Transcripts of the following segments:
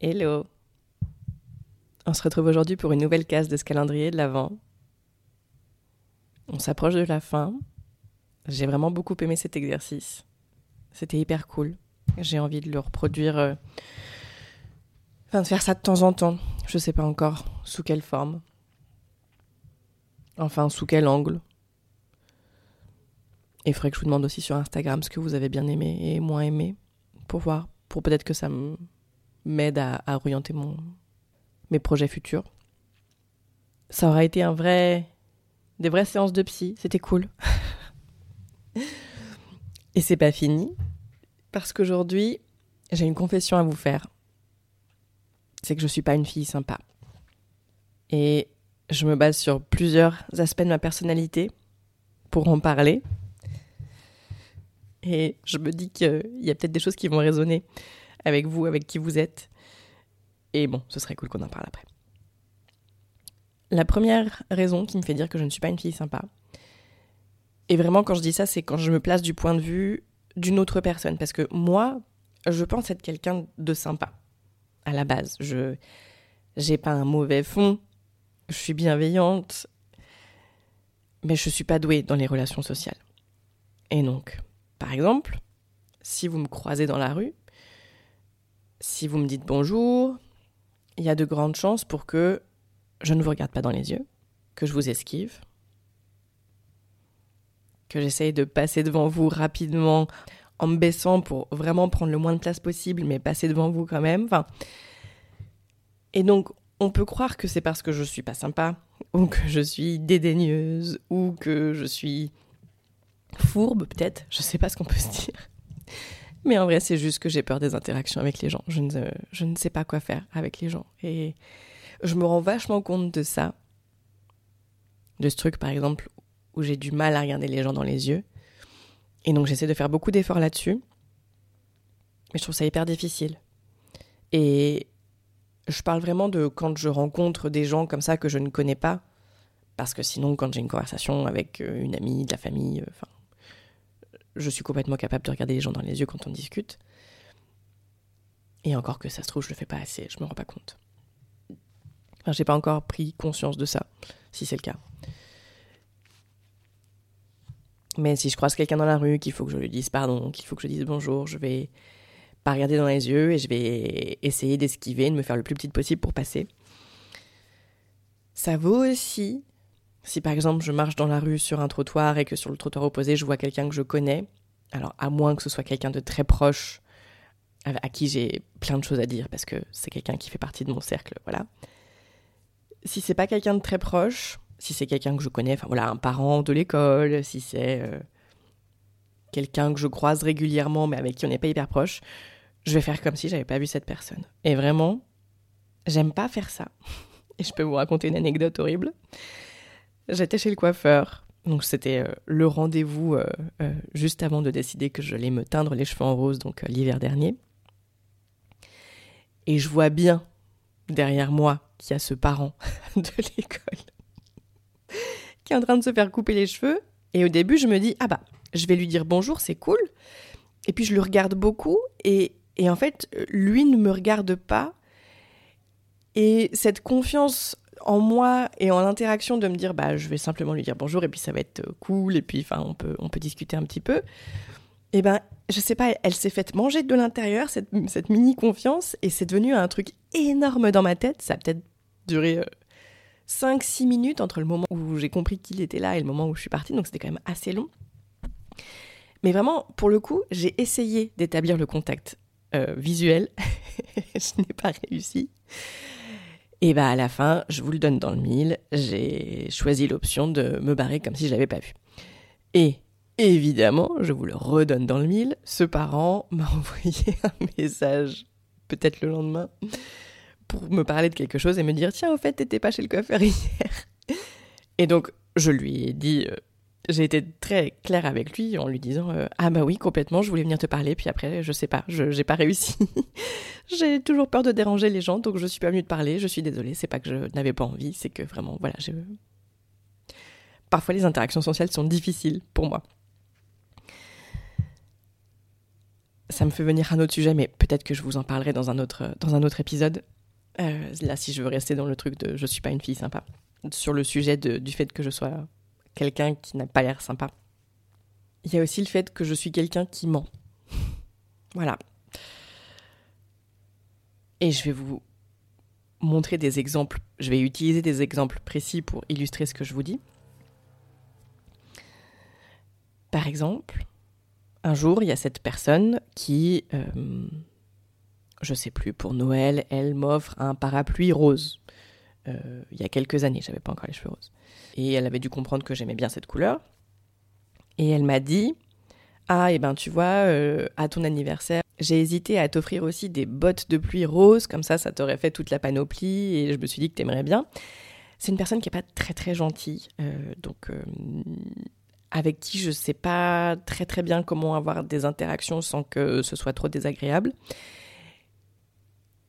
Hello. On se retrouve aujourd'hui pour une nouvelle case de ce calendrier de l'Avent. On s'approche de la fin. J'ai vraiment beaucoup aimé cet exercice. C'était hyper cool. J'ai envie de le reproduire. euh, Enfin, de faire ça de temps en temps. Je sais pas encore sous quelle forme. Enfin, sous quel angle. Et il faudrait que je vous demande aussi sur Instagram ce que vous avez bien aimé et moins aimé. Pour voir. Pour peut-être que ça me m'aide à, à orienter mes projets futurs. Ça aura été un vrai, des vraies séances de psy, c'était cool. Et c'est pas fini, parce qu'aujourd'hui, j'ai une confession à vous faire. C'est que je suis pas une fille sympa. Et je me base sur plusieurs aspects de ma personnalité pour en parler. Et je me dis qu'il y a peut-être des choses qui vont résonner avec vous, avec qui vous êtes. Et bon, ce serait cool qu'on en parle après. La première raison qui me fait dire que je ne suis pas une fille sympa, et vraiment quand je dis ça, c'est quand je me place du point de vue d'une autre personne. Parce que moi, je pense être quelqu'un de sympa, à la base. Je j'ai pas un mauvais fond, je suis bienveillante, mais je suis pas douée dans les relations sociales. Et donc, par exemple, si vous me croisez dans la rue, si vous me dites bonjour, il y a de grandes chances pour que je ne vous regarde pas dans les yeux, que je vous esquive, que j'essaye de passer devant vous rapidement en me baissant pour vraiment prendre le moins de place possible, mais passer devant vous quand même. Et donc, on peut croire que c'est parce que je suis pas sympa, ou que je suis dédaigneuse, ou que je suis fourbe, peut-être. Je sais pas ce qu'on peut se dire. Mais en vrai, c'est juste que j'ai peur des interactions avec les gens. Je ne, je ne sais pas quoi faire avec les gens. Et je me rends vachement compte de ça. De ce truc, par exemple, où j'ai du mal à regarder les gens dans les yeux. Et donc, j'essaie de faire beaucoup d'efforts là-dessus. Mais je trouve ça hyper difficile. Et je parle vraiment de quand je rencontre des gens comme ça que je ne connais pas. Parce que sinon, quand j'ai une conversation avec euh, une amie, de la famille, enfin, je suis complètement capable de regarder les gens dans les yeux quand on discute. Et encore que ça se trouve, je le fais pas assez, je me rends pas compte. Enfin, j'ai pas encore pris conscience de ça, si c'est le cas. Mais si je croise quelqu'un dans la rue, qu'il faut que je lui dise pardon, qu'il faut que je dise bonjour, je vais pas regarder dans les yeux et je vais essayer d'esquiver, de me faire le plus petite possible pour passer. Ça vaut aussi si par exemple je marche dans la rue sur un trottoir et que sur le trottoir opposé je vois quelqu'un que je connais, alors à moins que ce soit quelqu'un de très proche à qui j'ai plein de choses à dire parce que c'est quelqu'un qui fait partie de mon cercle, voilà. Si c'est pas quelqu'un de très proche, si c'est quelqu'un que je connais, enfin voilà, un parent de l'école, si c'est euh, quelqu'un que je croise régulièrement mais avec qui on n'est pas hyper proche, je vais faire comme si j'avais pas vu cette personne. Et vraiment, j'aime pas faire ça. Et je peux vous raconter une anecdote horrible. J'étais chez le coiffeur Donc c'était le rendez-vous juste avant de décider que je j'allais me teindre les cheveux en rose, donc l'hiver dernier. Et je vois bien derrière moi qu'il y a ce parent de l'école qui est en train de se faire couper les cheveux. Et au début, je me dis, ah bah, je vais lui dire bonjour, c'est cool. Et puis je le regarde beaucoup et, et en fait, lui ne me regarde pas. Et cette confiance en moi et en l'interaction de me dire, bah, je vais simplement lui dire bonjour et puis ça va être cool et puis enfin, on peut, on peut discuter un petit peu. Et eh ben, je sais pas, elle s'est faite manger de l'intérieur, cette, cette mini confiance, et c'est devenu un truc énorme dans ma tête. Ça a peut-être duré 5-6 euh, minutes entre le moment où j'ai compris qu'il était là et le moment où je suis partie, donc c'était quand même assez long. Mais vraiment, pour le coup, j'ai essayé d'établir le contact euh, visuel. je n'ai pas réussi. Et bah à la fin, je vous le donne dans le mille, j'ai choisi l'option de me barrer comme si je l'avais pas vu. Et évidemment, je vous le redonne dans le mille, ce parent m'a envoyé un message, peut-être le lendemain, pour me parler de quelque chose et me dire tiens au fait t'étais pas chez le coiffeur hier. Et donc je lui ai dit euh, j'ai été très claire avec lui en lui disant euh, ah bah oui complètement je voulais venir te parler puis après je sais pas je j'ai pas réussi. J'ai toujours peur de déranger les gens donc je suis pas venue te parler je suis désolée c'est pas que je n'avais pas envie c'est que vraiment voilà je parfois les interactions sociales sont difficiles pour moi. Ça me fait venir un autre sujet mais peut-être que je vous en parlerai dans un autre dans un autre épisode. Euh, là, si je veux rester dans le truc de je suis pas une fille sympa, sur le sujet du fait que je sois quelqu'un qui n'a pas l'air sympa, il y a aussi le fait que je suis quelqu'un qui ment. voilà. Et je vais vous montrer des exemples, je vais utiliser des exemples précis pour illustrer ce que je vous dis. Par exemple, un jour, il y a cette personne qui euh, je sais plus, pour Noël, elle m'offre un parapluie rose. Euh, il y a quelques années, j'avais pas encore les cheveux roses. Et elle avait dû comprendre que j'aimais bien cette couleur. Et elle m'a dit Ah, et eh ben tu vois, euh, à ton anniversaire, j'ai hésité à t'offrir aussi des bottes de pluie roses, comme ça, ça t'aurait fait toute la panoplie, et je me suis dit que t'aimerais bien. C'est une personne qui est pas très très gentille, euh, donc avec qui je sais pas très très bien comment avoir des interactions sans que ce soit trop désagréable.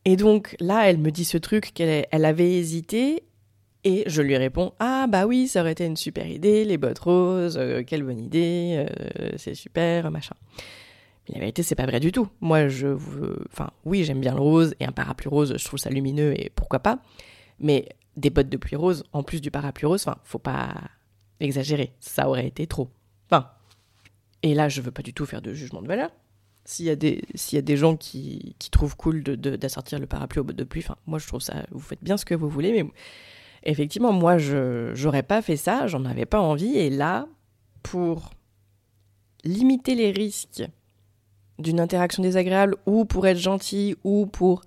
Et donc là, elle me dit ce truc qu'elle elle avait hésité. Et je lui réponds Ah, bah oui, ça aurait été une super idée, les bottes roses, euh, quelle bonne idée, euh, c'est super, machin. Mais la vérité, c'est pas vrai du tout. Moi, je veux. Enfin, oui, j'aime bien le rose, et un parapluie rose, je trouve ça lumineux, et pourquoi pas. Mais des bottes de pluie rose, en plus du parapluie rose, enfin, faut pas exagérer, ça aurait été trop. Enfin. Et là, je veux pas du tout faire de jugement de valeur. S'il y, a des, a des gens qui, trouvent cool d'assortir le parapluie au bout de pluie, enfin, moi je trouve ça, vous faites bien ce que vous voulez, mais effectivement, moi je j'aurais pas fait ça, j'en avais pas envie, et là, pour limiter les risques d'une interaction désagréable, ou pour être gentil, ou pour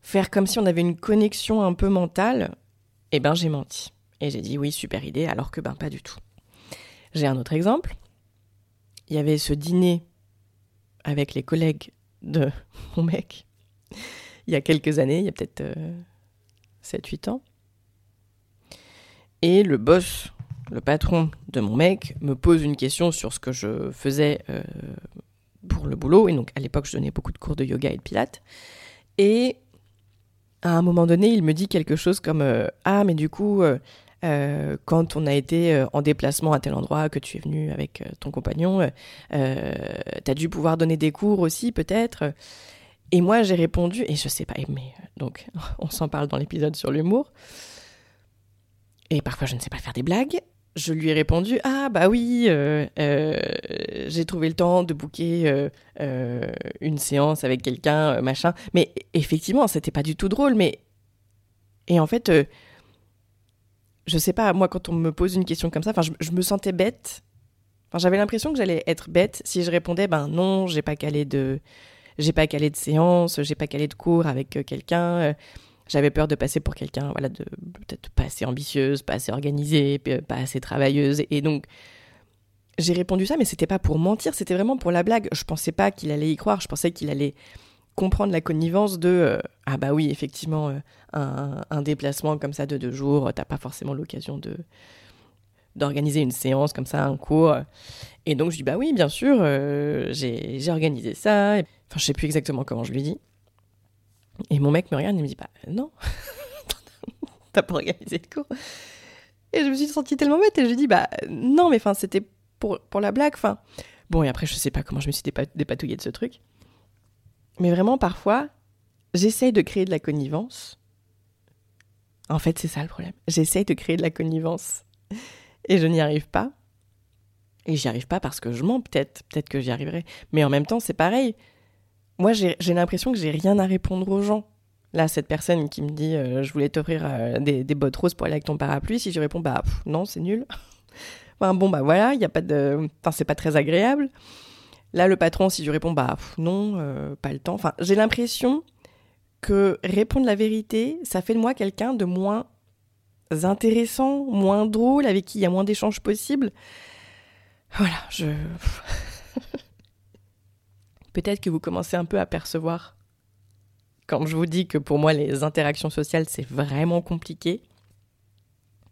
faire comme si on avait une connexion un peu mentale, eh ben j'ai menti. Et j'ai dit oui, super idée, alors que ben pas du tout. J'ai un autre exemple. Il y avait ce dîner avec les collègues de mon mec il y a quelques années, il y a peut-être 7-8 euh, ans. Et le boss, le patron de mon mec, me pose une question sur ce que je faisais euh, pour le boulot. Et donc à l'époque, je donnais beaucoup de cours de yoga et de pilates. Et à un moment donné, il me dit quelque chose comme euh, Ah, mais du coup, euh, quand on a été euh, en déplacement à tel endroit, que tu es venu avec euh, ton compagnon, euh, tu as dû pouvoir donner des cours aussi peut-être. Et moi j'ai répondu, et je sais pas, mais donc on s'en parle dans l'épisode sur l'humour. Et parfois je ne sais pas faire des blagues. Je lui ai répondu ah bah oui j'ai trouvé le temps de booker une séance avec quelqu'un machin mais effectivement c'était pas du tout drôle mais et en fait je sais pas, moi, quand on me pose une question comme ça, je, me sentais bête. Enfin, j'avais l'impression que j'allais être bête si je répondais, ben non, j'ai pas calé de, j'ai pas calé de séance, j'ai pas calé de cours avec euh, quelqu'un. Euh, j'avais peur de passer pour quelqu'un, voilà, de peut-être pas assez ambitieuse, pas assez organisée, pas assez travailleuse. Et donc, j'ai répondu ça, mais c'était pas pour mentir, c'était vraiment pour la blague. Je pensais pas qu'il allait y croire, je pensais qu'il allait comprendre la connivence de euh, ah bah oui effectivement euh, un, déplacement comme ça de deux jours t'as pas forcément l'occasion de d'organiser une séance comme ça, un cours. Et donc je dis bah oui, bien sûr, euh, j'ai organisé ça. Enfin, je sais plus exactement comment je lui dis. Et mon mec me regarde et me dit bah non, t'as pas organisé le cours. Et je me suis sentie tellement bête et je lui dis bah non, mais enfin c'était pour, pour la blague. Enfin bon et après je sais pas comment je me suis dépatouillée de ce truc. Mais vraiment parfois j'essaye de créer de la connivence. En fait c'est ça le problème. J'essaye de créer de la connivence et je n'y arrive pas. Et j'y arrive pas parce que je mens, peut-être, peut-être que j'y arriverai. Mais en même temps, c'est pareil. Moi, j'ai l'impression que j'ai rien à répondre aux gens. Là, cette personne qui me dit euh, je voulais t'offrir euh, des, bottes roses pour aller avec ton parapluie, si je réponds bah non, c'est nul. bon bah voilà, il y a pas de, enfin c'est pas très agréable. Là, le patron, si je réponds bah non, euh, pas le temps. Enfin, j'ai l'impression que répondre la vérité, ça fait de moi quelqu'un de moins intéressant, moins drôle, avec qui il y a moins d'échanges possibles. Voilà, je. Peut-être que vous commencez un peu à percevoir quand je vous dis que pour moi les interactions sociales c'est vraiment compliqué.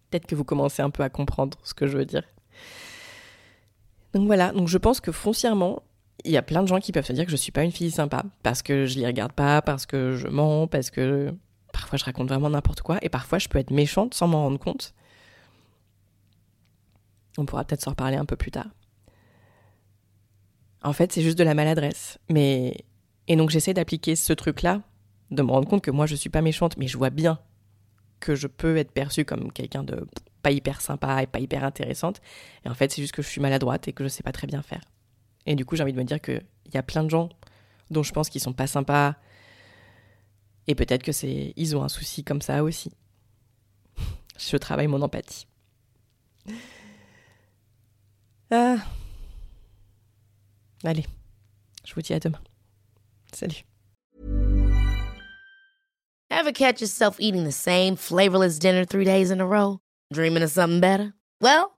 Peut-être que vous commencez un peu à comprendre ce que je veux dire. Donc voilà, donc je pense que foncièrement, il y a plein de gens qui peuvent se dire que je suis pas une fille sympa parce que je les regarde pas, parce que je mens, parce que parfois je raconte vraiment n'importe quoi et parfois je peux être méchante sans m'en rendre compte. On pourra peut-être s'en reparler un peu plus tard. En fait, c'est juste de la maladresse. Mais et donc j'essaie d'appliquer ce truc-là, de me rendre compte que moi je suis pas méchante, mais je vois bien que je peux être perçue comme quelqu'un de pas hyper sympa et pas hyper intéressante. Et en fait, c'est juste que je suis maladroite et que je sais pas très bien faire. Et du coup, j'ai envie de me dire qu'il y a plein de gens dont je pense qu'ils sont pas sympas. Et peut-être que c'est ils ont un souci comme ça aussi. je travaille mon empathie. Ah. Allez, je vous dis à demain. Salut. Ever catch yourself eating the same flavorless dinner three days in a row? Dreaming of something better? Well,